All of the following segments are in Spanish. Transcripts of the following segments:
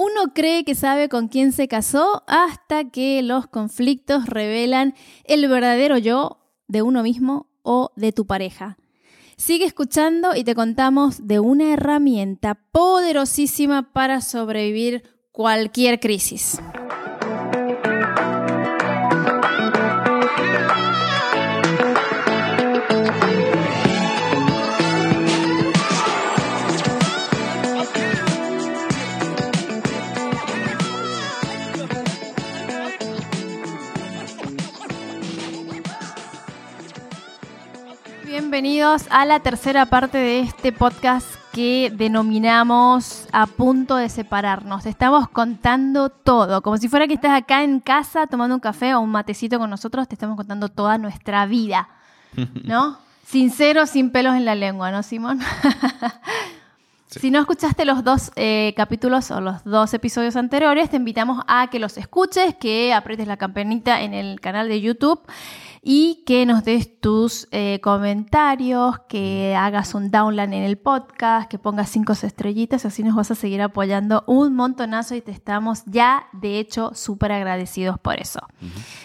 Uno cree que sabe con quién se casó hasta que los conflictos revelan el verdadero yo de uno mismo o de tu pareja. Sigue escuchando y te contamos de una herramienta poderosísima para sobrevivir cualquier crisis. Bienvenidos a la tercera parte de este podcast que denominamos A punto de separarnos. Estamos contando todo, como si fuera que estás acá en casa tomando un café o un matecito con nosotros, te estamos contando toda nuestra vida, ¿no? Sincero, sin pelos en la lengua, ¿no, Simón? Si no escuchaste los dos eh, capítulos o los dos episodios anteriores, te invitamos a que los escuches, que aprietes la campanita en el canal de YouTube y que nos des tus eh, comentarios, que hagas un download en el podcast, que pongas cinco estrellitas, así nos vas a seguir apoyando un montonazo y te estamos ya, de hecho, súper agradecidos por eso.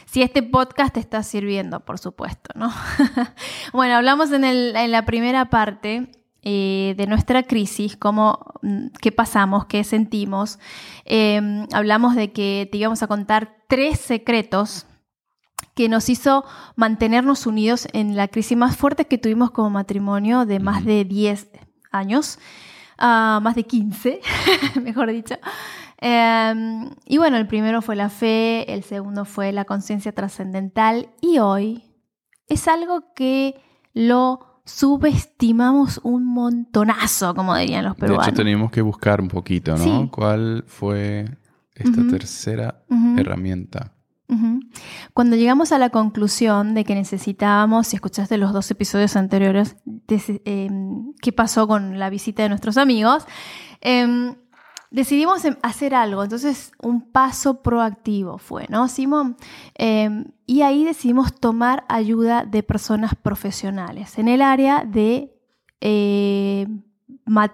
Si este podcast te está sirviendo, por supuesto, ¿no? bueno, hablamos en, en la primera parte eh, de nuestra crisis, cómo, mm, qué pasamos, qué sentimos. Em, hablamos de que te íbamos a contar tres secretos que nos hizo mantenernos unidos en la crisis más fuerte que tuvimos como matrimonio de más de 10 años, ah, más de 15, mejor dicho. Em, y bueno, el primero fue la fe, el segundo fue la conciencia trascendental y hoy es algo que lo subestimamos un montonazo, como dirían los peruanos. De hecho, teníamos que buscar un poquito, ¿no? ¿Cuál fue esta tercera herramienta? Cuando llegamos a la conclusión de que necesitábamos, si escuchaste los dos episodios anteriores, em, qué pasó con la visita de nuestros amigos, em, decidimos em, hacer algo, entonces un paso proactivo fue, ¿no, Simón? Em, y ahí decidimos tomar ayuda de personas profesionales en el área de, eh,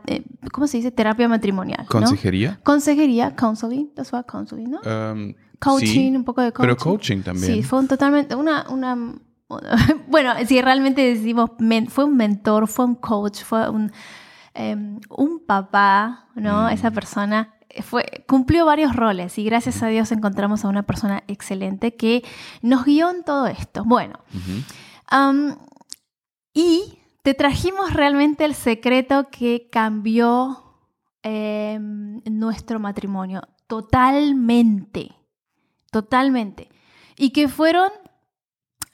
eh, ¿cómo se dice? Terapia matrimonial. ¿Consejería? Consejería, counseling, that's what counseling, ¿no? Um, coaching, un poco de coaching. Pero coaching también. Sí, fue un totalmente, una, una bueno, si realmente decimos, fue un mentor, fue un coach, fue un Em, un papá, ¿no? Mm. Esa persona fue, cumplió varios roles y gracias a Dios encontramos a una persona excelente que nos guió en todo esto. Bueno, y te trajimos realmente el secreto que cambió em, nuestro matrimonio totalmente, totalmente. Y que fueron,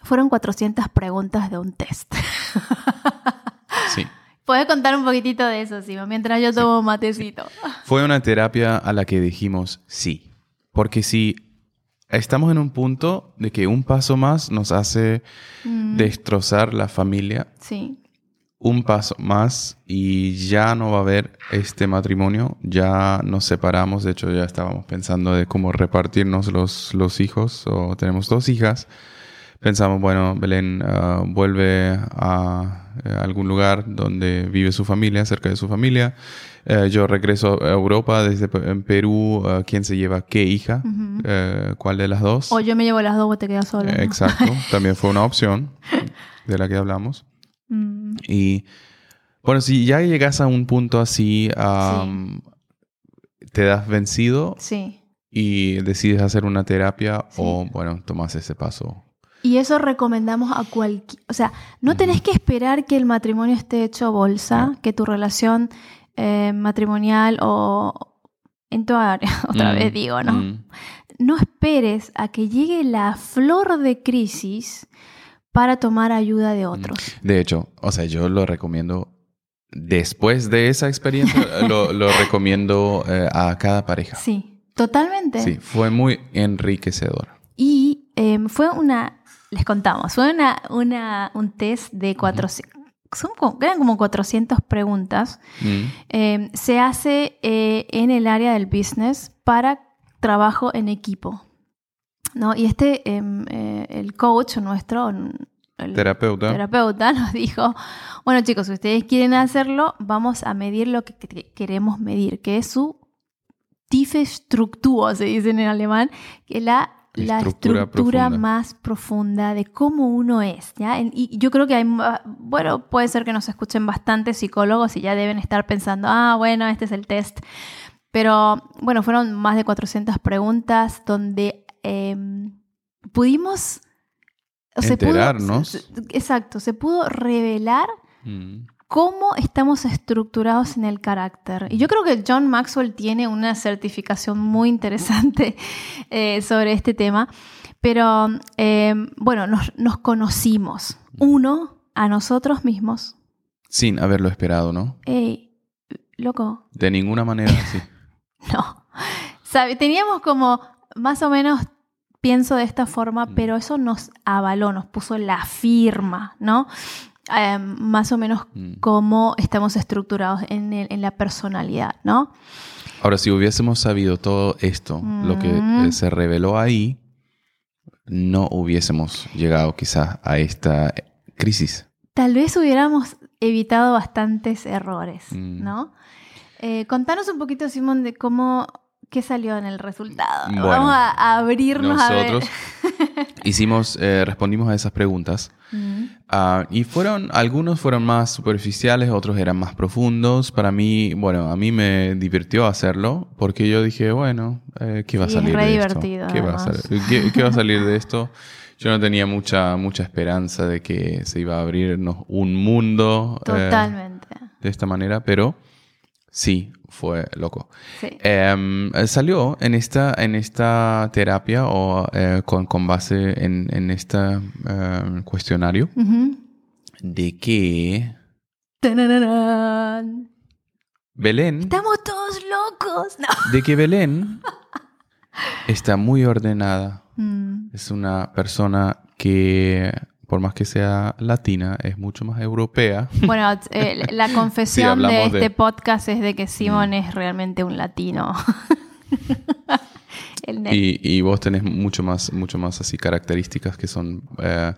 fueron 400 preguntas de un test. Sí. Puedes contar un poquitito de eso, Simo, mientras yo tomo matecito. Fue una terapia a la que dijimos sí. Porque si estamos en un punto de que un paso más nos hace mm. destrozar la familia. Sí. Un paso más y ya no va a haber este matrimonio, ya nos separamos, de hecho ya estábamos pensando de cómo repartirnos los, los hijos, o tenemos dos hijas, pensamos, bueno, Belén ah, vuelve a eh, algún lugar donde vive su familia, cerca de su familia. Eh, yo regreso a Europa desde en Perú. Ah, ¿Quién se lleva qué hija? Eh, ¿Cuál de las dos? O yo me llevo las dos o te quedas solo. exacto, también fue una opción de la que hablamos. Y bueno, si ya llegas a un punto así, te das vencido. Sí. Y decides hacer una terapia o, bueno, tomas ese paso y eso recomendamos a cualquier... O sea, no tenés que esperar que el matrimonio esté hecho bolsa, que tu relación eh, matrimonial o en tu área, otra vez mm, digo, ¿no? Mm. No esperes a que llegue la flor de crisis para tomar ayuda de otros. Mm. De hecho, o sea, yo lo recomiendo después de esa experiencia, lo, recomiendo eh, a cada pareja. Sí, totalmente. Sí, fue muy enriquecedor. Y em, fue una les contamos, fue una, un test de 400, son eran como 400 preguntas. Mm. Em, se hace eh, en el área del business para trabajo en equipo. ¿No? Y este, em, eh, el coach nuestro, el terapeuta. terapeuta nos dijo, bueno chicos, si ustedes quieren hacerlo, vamos a medir lo que queremos medir, que es su tiefe Struktur, se dice en alemán, que es la, la Estructura estructura profunda. más profunda de cómo uno es. ¿ya? Y yo creo que hay, ah, bueno, puede ser que nos escuchen bastantes psicólogos y ya deben estar pensando, ah, bueno, este es el test. Pero bueno, fueron más de 400 preguntas donde eh, pudimos... o se pudo- Enterarnos. exacto, se pudo revelar Mm. cómo estamos estructurados en el carácter. Y yo creo que John Maxwell tiene una certificación muy interesante eh, sobre este tema. Pero eh, bueno, nos, nos conocimos. Uno, a nosotros mismos. Sin haberlo esperado, ¿no? Ey, loco, De ninguna manera, sí. no. Sabe, teníamos como más o menos, pienso de esta forma, Mm. pero eso nos avaló, nos puso la firma, ¿no? Eh, más o menos Mm. cómo estamos estructurados en, el- en la personalidad, ¿no? Ahora, si hubiésemos sabido todo esto, lo que Mm. eh, se reveló ahí, no hubiésemos llegado quizás a esta crisis. Tal vez hubiéramos evitado bastantes errores, Mm. ¿no? Eh, contanos un poquito, Simón, de cómo, qué salió en el resultado. Bueno, Vamos a, abrirnos Nosotros a ver. hicimos, eh, respondimos a esas preguntas Mm. Ah, y fueron, algunos fueron más superficiales, otros eran más profundos. Para mí, bueno, a mí me divirtió hacerlo porque yo dije, bueno, eh, ¿qué va a salir re de esto? divertido, ¿Qué va, a salir, ¿Qué- qué va a salir de esto? Yo no tenía mucha, mucha esperanza de que se iba a abrirnos un mundo eh, Totalmente. de esta manera, pero sí, fue loco. Sí. Em, eh, salió en esta, en esta terapia o eh, con, con base en, en este cuestionario de que. Belén, Estamos todos locos. No. de que Belén está muy ordenada. Mm. Es una persona que, por más que sea latina, es mucho más europea. Bueno, eh, la confesión de este de- Mm. podcast es de que Simón es realmente un latino. El. Y, y vos tenés mucho más, mucho más así características que son eh,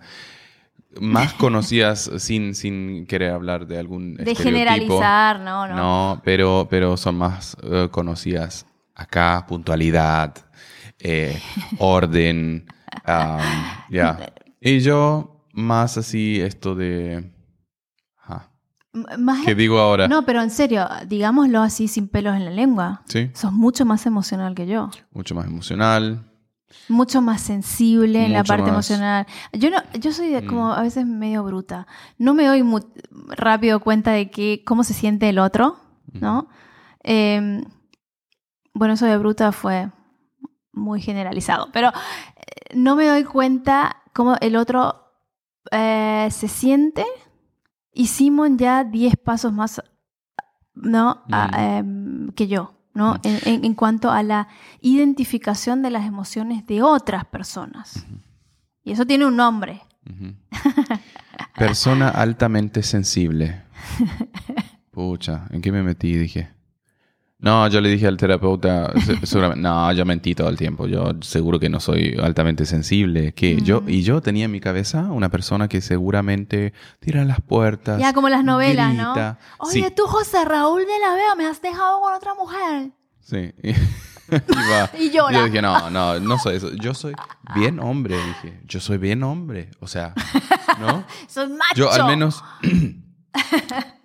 más conocidas sin, sin querer hablar de algún de estereotipo. generalizar, no, no. No, pero, pero son más eh, conocidas acá, puntualidad, orden, ya. Y yo más así esto de... ajá. Más ¿Qué digo ahora? No, pero en serio, digámoslo así sin pelos en la lengua. Sí, Sos mucho más emocional que yo. mucho más emocional. Mucho más sensible en la Mucho parte más. emocional. Yo no, yo soy de- Mm. como a veces medio bruta. No me doy rápido cuenta de que, cómo se siente el otro, ¿no? Eh, bueno, eso de bruta fue muy generalizado, pero eh, no me doy cuenta cómo el otro eh, se siente y Simon ya 10 pasos más ¿no? a- em, que yo, ¿no? En, en- en cuanto a la identificación de las emociones de otras personas. Y eso tiene un nombre. Persona altamente sensible. Pucha, ¿en qué me metí? Dije. No, yo le dije al terapeuta, se- seguramente, no, yo mentí todo el tiempo. Yo seguro que no soy altamente sensible. Que yo, y yo tenía en mi cabeza una persona que seguramente tira las puertas. Ya como las novelas, grita. ¿no? Oye, Sí, tú, José Raúl de la Vega, me has dejado con otra mujer. sí. Y va. Y llora. Yo dije, no, no, no soy eso. Yo soy bien hombre, dije. Yo soy bien hombre. O sea, ¿no? Soy macho. Yo al menos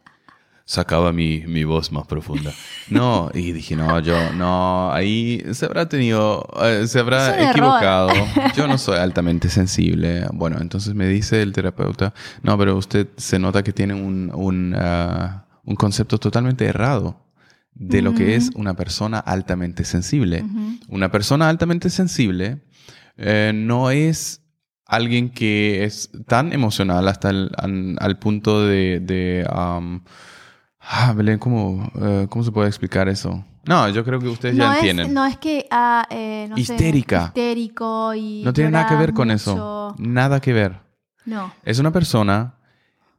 sacaba mi, mi voz más profunda. No, y dije, no, yo, no, ahí se habrá tenido, eh, se habrá error. equivocado. Yo no soy altamente sensible. Bueno, entonces me dice el terapeuta, no, pero usted se nota que tiene un, un, ah, un concepto totalmente errado de lo que es una persona altamente sensible. Una persona altamente sensible eh, no es alguien que es tan emocional hasta el al, al punto de... de um, ah, Belén, ¿cómo, eh, ¿cómo se puede explicar eso? No, yo creo que ustedes no ya es, entienden. No es que, ah, eh, no sé, Histérica. histérico y. No tiene nada que ver con mucho. eso. Nada que ver. No. Es una persona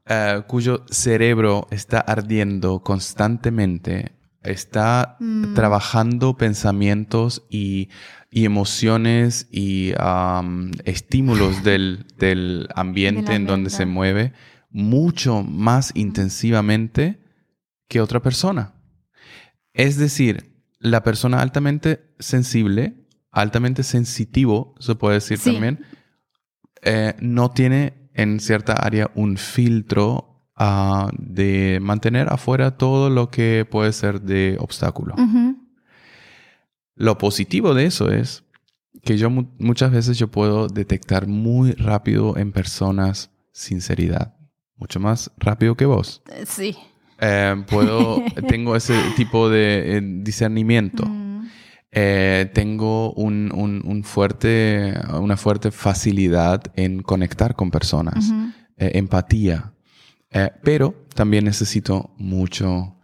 eh, cuyo cerebro está ardiendo constantemente, está Mm. trabajando pensamientos y, y emociones y estímulos del, del ambiente en donde se mueve mucho más intensivamente que otra persona. Es decir, la persona altamente sensible, altamente sensitivo, se puede decir Sí. también, eh, no tiene en cierta área un filtro ah, de mantener afuera todo lo que puede ser de obstáculo. Ujú. Lo positivo de eso es que yo mu- muchas veces yo puedo detectar muy rápido en personas sinceridad, mucho más rápido que vos. Eh, Sí. Eh, puedo, tengo ese tipo de eh, discernimiento. Mm. Eh, tengo un, un- un fuerte, una fuerte facilidad en conectar con personas, empatía, pero también necesito mucho,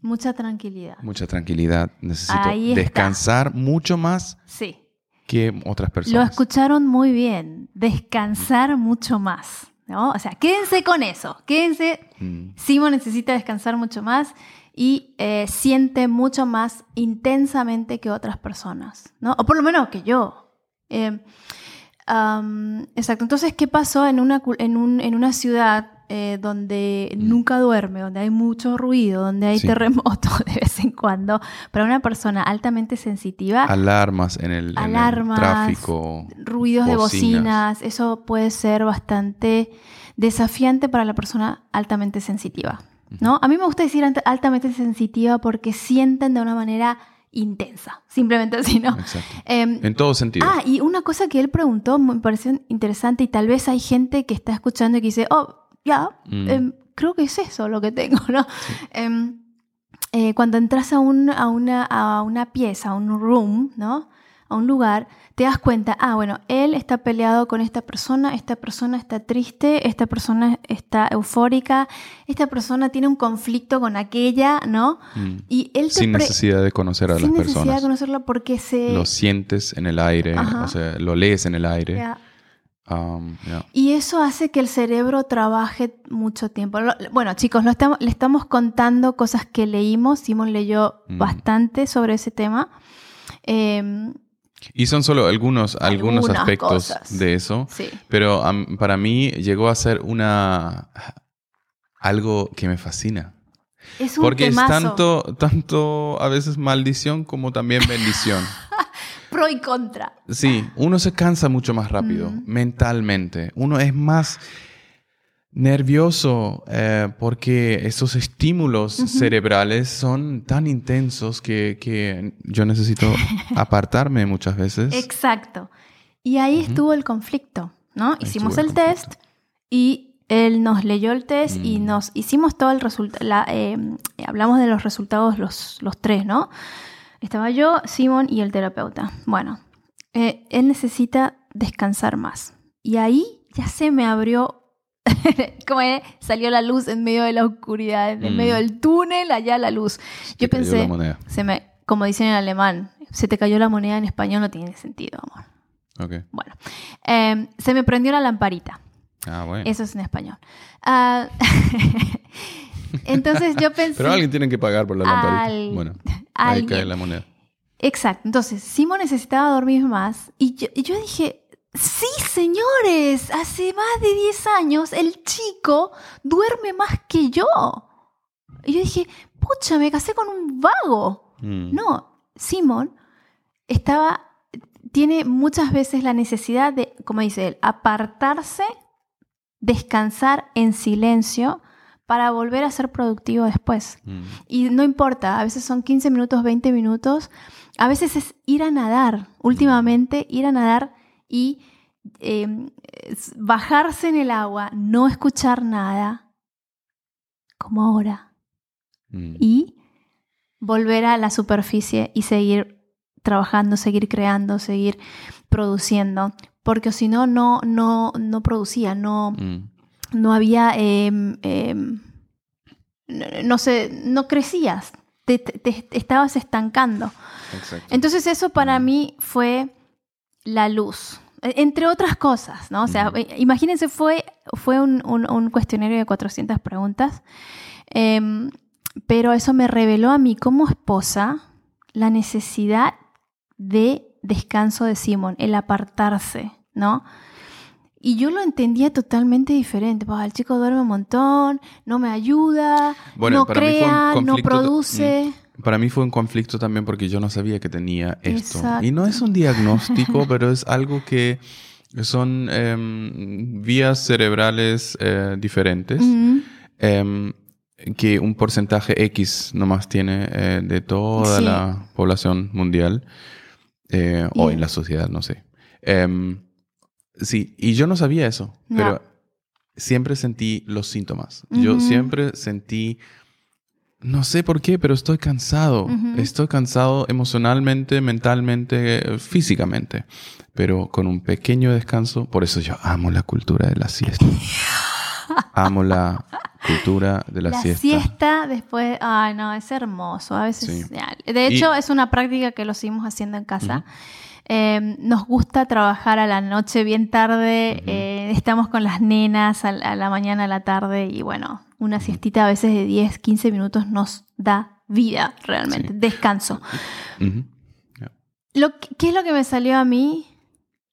Mucha tranquilidad. mucha tranquilidad, necesito descansar mucho más Sí. que otras Lo personas. escucharon muy bien. Descansar mucho más. ¿No? O sea, quédense con eso. Quédense. Mm, Simon necesita descansar mucho más y eh, siente mucho más intensamente que otras personas. ¿no? O por lo menos que yo. Eh, exacto. Entonces, ¿qué pasó en una, cu- en un- en una ciudad eh, donde Mm. nunca duerme, donde hay mucho ruido, donde hay Sí. terremotos de vez en cuando? Para una persona altamente sensitiva, Alarmas en el, en el Alarmas, tráfico. ruidos de bocinas. eso puede ser bastante desafiante para la persona altamente sensitiva. ¿no? A mí me gusta decir altamente sensitiva porque sienten de una manera intensa, simplemente así, ¿no? Em, En todo sentido. ah, y una cosa que él preguntó me pareció interesante y tal vez hay gente que está escuchando y que dice, oh, ya, Mm. em, creo que es eso lo que tengo, ¿no? Em, eh, cuando entras a, un- a una, a una pieza, a un room, ¿no? A un lugar, te das cuenta, ah, bueno, él está peleado con esta persona, esta persona está triste, esta persona está eufórica, esta persona tiene un conflicto con aquella, ¿no? Mm. Y él te Sin necesidad de conocer a sin las necesidad de personas. conocerlo porque se... Lo sientes en el aire, Ajá. o sea, lo lees en el aire. Ya. Um, yeah. Y eso hace que el cerebro trabaje mucho tiempo. Lo- Bueno, chicos, lo estamos, le estamos contando cosas que leímos. Simón leyó Mm. bastante sobre ese tema. Em, Y son solo algunos, algunos aspectos cosas. de eso, sí. pero am, para mí llegó a ser una algo que me fascina. Es un Porque temazo. es tanto, tanto a veces maldición como también bendición. Pro y contra. Sí, uno se cansa mucho más rápido Mm. mentalmente. Uno es más nervioso eh, porque esos estímulos cerebrales son tan intensos que, que yo necesito apartarme muchas veces. Exacto. Y ahí estuvo el conflicto, ¿no? Ahí Hicimos el, el test y él nos leyó el test y Mm. nos hicimos todo el resultado. hablamos de los resultados los, los tres, ¿no? Estaba yo, Simon y el terapeuta. Bueno, eh, él necesita descansar más. Y ahí ya se me abrió, como salió la luz en medio de la oscuridad, en Mm. medio del túnel, allá la luz. Yo pensé, se me, como dicen en alemán, se te cayó la moneda en español, no tiene sentido, amor. Ok. Bueno, eh, se me prendió la lamparita. Ah, bueno. Eso es en español. Ah, entonces yo pensé... Pero alguien tiene que pagar por la lamparita. Al- Bueno, ahí alguien. cae la moneda. Exacto. Entonces, Simon necesitaba dormir más y yo, y yo dije, sí, señores, hace más de 10 años el chico duerme más que yo. Y yo dije, pucha, me casé con un vago. Mm. No, Simon estaba, tiene muchas veces la necesidad de, como dice él, apartarse, descansar en silencio para volver a ser productivo después. Mm. Y no importa, a veces son 15 minutos, 20 minutos, a veces es ir a nadar, últimamente ir a nadar y eh, es bajarse en el agua, no escuchar nada, como ahora, Mm. y volver a la superficie y seguir trabajando, seguir creando, seguir produciendo, porque si no, no, no, no producía, no, Mm. No había, em, em, no, no sé, no crecías, te, te- te estabas estancando. Exacto. Entonces eso para Mm. mí fue la luz, e- entre otras cosas, ¿no? O sea, eh, imagínense, fue, fue un, un- un cuestionario de 400 preguntas, em, pero eso me reveló a mí como esposa la necesidad de descanso de Simón, el apartarse, ¿no? Y yo lo entendía totalmente diferente. Pues, el chico duerme un montón, no me ayuda, Bueno, no crea, no conflicto- produce. para mí fue un conflicto también porque yo no sabía que tenía esto. Exacto. Y no es un diagnóstico, pero es algo que son em, vías cerebrales eh, diferentes. Em, que un porcentaje X nomás tiene eh, de toda Sí. la población mundial eh, o en la sociedad, no sé. Sí, y yo no sabía eso, No. pero siempre sentí los síntomas. Yo siempre sentí, no sé por qué, pero estoy cansado. Estoy cansado emocionalmente, mentalmente, físicamente. Pero con un pequeño descanso, por eso yo amo la cultura de la siesta. amo la cultura de la, La siesta. siesta después, ay no, es hermoso. A veces, Sí. de hecho, es una práctica que lo seguimos haciendo en casa. Eh, nos gusta trabajar a la noche bien tarde, eh, estamos con las nenas a, la- a la mañana, a la tarde y bueno, una siestita a veces de 10, 15 minutos nos da vida realmente, Sí. descanso. Lo ¿Qué es lo que me salió a mí?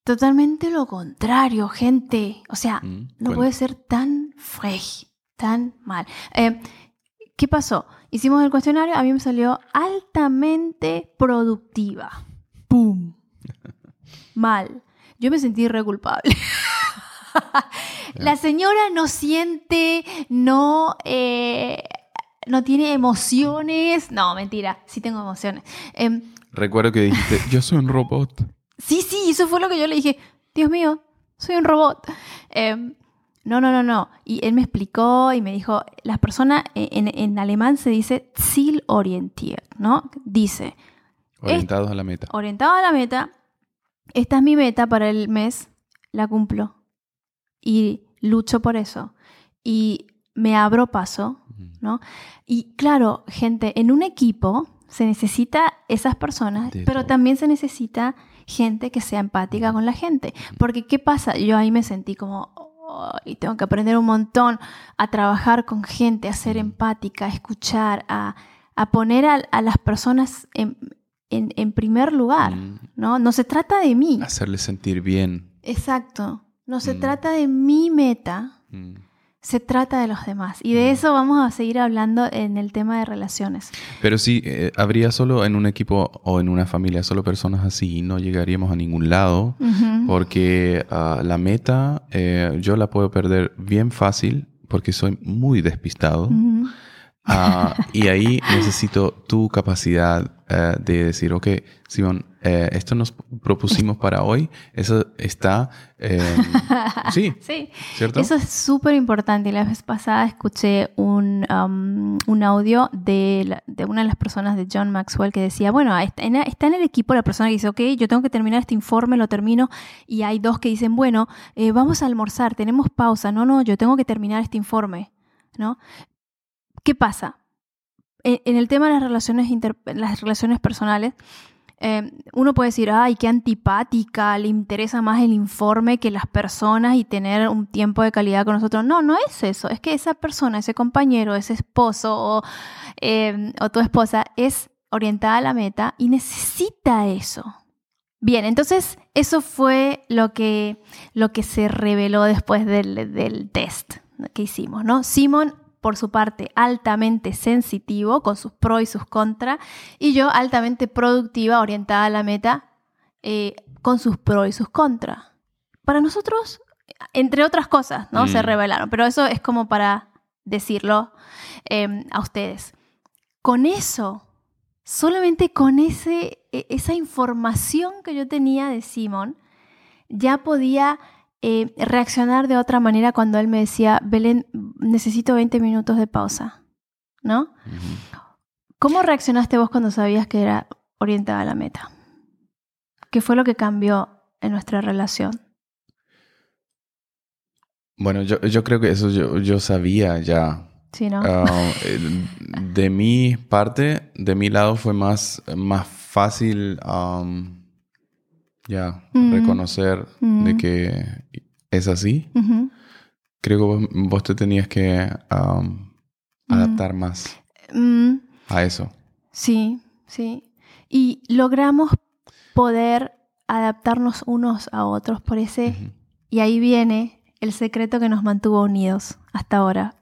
Totalmente lo contrario, gente. O sea, Mm, no bueno. puede ser tan frech, tan mal. Eh, ¿Qué pasó? Hicimos el cuestionario, a mí me salió altamente productiva. ¡Pum! Mal. Yo me sentí re culpable. La señora no siente, no, eh, no tiene emociones. No, mentira, sí tengo emociones. Em, Recuerdo que dijiste, yo soy un robot. Sí, sí, eso fue lo que yo le dije. Dios mío, soy un robot. Em, no, no, no, no. Y él me explicó y me dijo, las personas, eh, en, en alemán se dice zielorientiert, ¿no? Dice, Orientados a la meta. orientado a la meta, esta es mi meta para el mes, la cumplo. Y lucho por eso. Y me abro paso. ¿no? Y claro, gente, en un equipo se necesita esas personas, De pero todo. también se necesita gente que sea empática con la gente. Porque, ¿qué pasa? Yo ahí me sentí como, y tengo que aprender un montón a trabajar con gente, a ser empática, a escuchar, a, a poner a, a las personas en, en- en primer lugar, Mm. ¿no? No se trata de mí. Hacerle sentir bien. Exacto. No se Mm. trata de mi meta, Mm. se trata de los demás. Y de Mm. eso vamos a seguir hablando en el tema de relaciones. Pero sí, eh, habría solo en un equipo o en una familia solo personas así no llegaríamos a ningún lado. Ujú. Porque ah, la meta eh, yo la puedo perder bien fácil porque soy muy despistado. Ujú. Ah, y ahí necesito tu capacidad eh, de decir, ok, Simón, eh, esto nos propusimos para hoy, eso está... eh, sí, Sí, ¿cierto? eso es súper importante. La vez pasada escuché un, um, un audio de, la- de una de las personas de John Maxwell que decía, bueno, está en, está en el equipo la persona que dice, ok, yo tengo que terminar este informe, lo termino, y hay dos que dicen, bueno, eh, vamos a almorzar, tenemos pausa, no, no, yo tengo que terminar este informe, ¿no? ¿Qué pasa? En, en el tema de las relaciones, inter- las relaciones personales, eh, uno puede decir, ay, qué antipática, le interesa más el informe que las personas y tener un tiempo de calidad con nosotros. No, no es eso. Es que esa persona, ese compañero, ese esposo o, eh, o tu esposa es orientada a la meta y necesita eso. Bien, entonces eso fue lo que, lo que se reveló después del, del test que hicimos, ¿no? Simon, por su parte, altamente sensitivo, con sus pros y sus contras, y yo altamente productiva, orientada a la meta, eh, con sus pros y sus contras. Para nosotros, entre otras cosas, ¿no? Se Mm. revelaron, pero eso es como para decirlo eh, a ustedes. Con eso, solamente con ese, e- esa información que yo tenía de Simon, ya podía eh, reaccionar de otra manera cuando él me decía, Belén, necesito 20 minutos de pausa, ¿no? ¿Cómo reaccionaste vos cuando sabías que era orientada a la meta? ¿Qué fue lo que cambió en nuestra relación? Bueno, yo, yo creo que eso yo, yo sabía ya. ¿Sí, no? Ah, eh, de mi parte, de mi lado fue más, más fácil ya Mm. reconocer de Mm. que es así. Creo que vos, vos te tenías que am, Mm. adaptar más a eso. sí, sí. Y logramos poder adaptarnos unos a otros por ese. Y ahí viene el secreto que nos mantuvo unidos hasta ahora.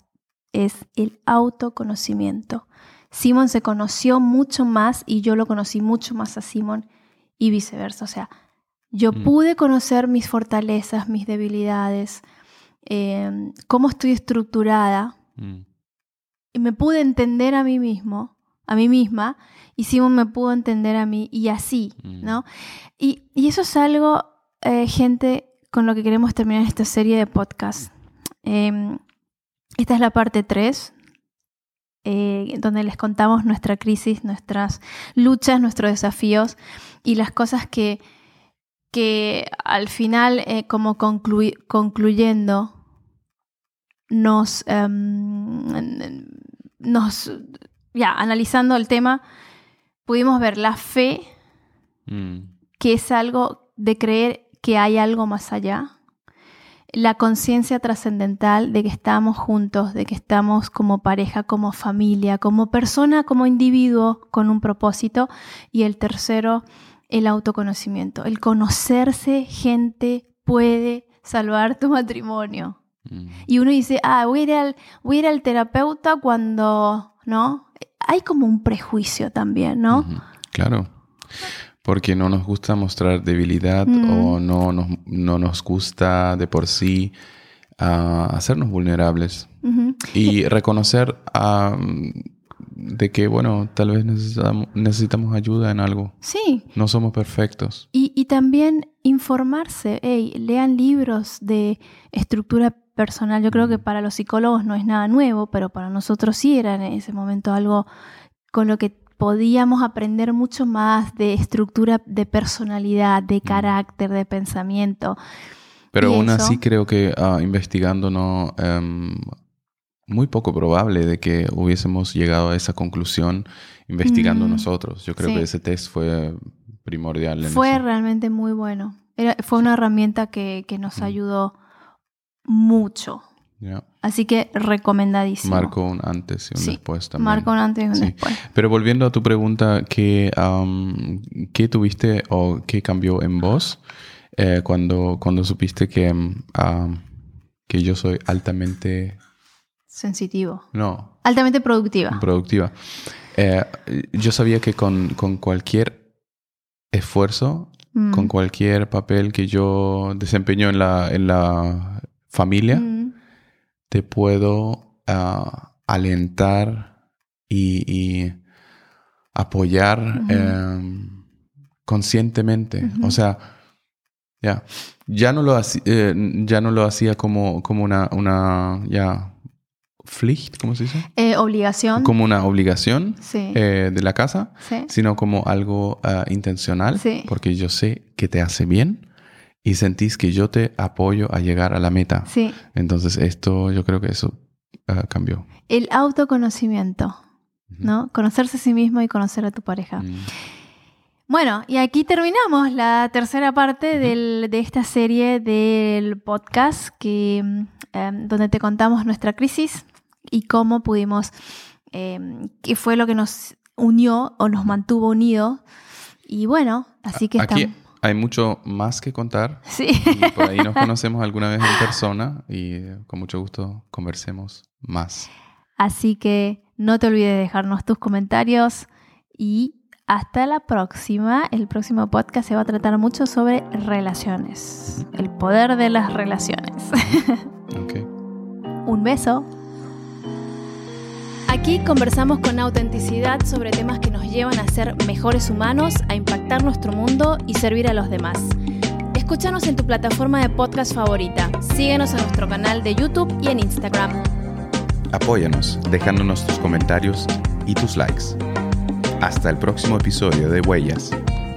Es el autoconocimiento. Simon se conoció mucho más y yo lo conocí mucho más a Simon y viceversa. O sea, yo Mm. pude conocer mis fortalezas, mis debilidades, eh, cómo estoy estructurada Mm. y me pude entender a mí mismo, a mí misma, y Simon me pudo entender a mí y así, Mm. ¿no? Y, y eso es algo, eh, gente, con lo que queremos terminar esta serie de podcast. Eh, esta es la parte 3, donde les contamos nuestra crisis, nuestras luchas, nuestros desafíos y las cosas que, que al final, eh, como conclu- concluyendo, nos, em, nos, ya, analizando el tema, pudimos ver la fe, Mm. que es algo de creer que hay algo más allá, la conciencia trascendental de que estamos juntos, de que estamos como pareja, como familia, como persona, como individuo con un propósito, y el tercero, el autoconocimiento. El conocerse, gente, puede salvar tu matrimonio. Mm. Y uno dice, ah, voy a ir al, voy a ir al terapeuta cuando, ¿no? Hay como un prejuicio también, ¿no? Claro. Porque no nos gusta mostrar debilidad Mm. o no nos, no nos gusta de por sí ah, hacernos vulnerables. Y reconocer ah, de que, bueno, tal vez necesitamos, necesitamos ayuda en algo. Sí, No somos perfectos. Y, y también informarse, hey, lean libros de estructura personal. Yo creo que para los psicólogos no es nada nuevo, pero para nosotros sí era en ese momento algo con lo que podíamos aprender mucho más de estructura de personalidad, de carácter, de pensamiento. Pero Y aún eso- así creo que ah, investigando no... em, muy poco probable de que hubiésemos llegado a esa conclusión investigando Mm, nosotros. Yo creo sí. que ese test fue primordial. En Fue eso. realmente muy bueno. Era- fue una herramienta que, que nos Mm. ayudó mucho. Así que recomendadísimo. Marcó un antes y un Sí, después también. Marca un antes y un Sí. después. Pero volviendo a tu pregunta, ¿qué, am, ¿qué tuviste o qué cambió en vos eh, cuando, cuando supiste que, que yo soy altamente, Sensitivo. no, Altamente productiva. productiva? Eh, yo sabía que con, con cualquier esfuerzo, Mm. con cualquier papel que yo desempeño en la, en la familia, Mm. te puedo ah, alentar y, y apoyar em, conscientemente. O sea, ya, ya no lo hacía, ya no lo hacía como, como una, una ya Pflicht, ¿cómo se dice? Eh, obligación. Como una obligación Sí. eh, de la casa, sí. sino como algo ah, intencional, Sí. porque yo sé que te hace bien y sentís que yo te apoyo a llegar a la meta. Sí. Entonces esto, yo creo que eso ah, cambió. El autoconocimiento. Conocerse a sí mismo y conocer a tu pareja. Mm. Bueno, y aquí terminamos la tercera parte del- de esta serie del podcast que, mm, em, donde te contamos nuestra crisis y cómo pudimos, em, qué fue lo que nos unió o nos mantuvo unidos. Y bueno, así que Aquí estamos. hay mucho más que contar Sí. y por ahí nos conocemos alguna vez en persona y eh, con mucho gusto conversemos más. Así que no te olvides de dejarnos tus comentarios y hasta la próxima. El próximo podcast se va a tratar mucho sobre relaciones, el poder de las relaciones. Ok. Un beso. Aquí conversamos con autenticidad sobre temas que nos llevan a ser mejores humanos, a impactar nuestro mundo y servir a los demás. Escúchanos en tu plataforma de podcast favorita. Síguenos en nuestro canal de YouTube y en Instagram. Apóyanos dejándonos tus comentarios y tus likes. Hasta el próximo episodio de Huellas,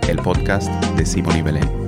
el podcast de Simón y Belén.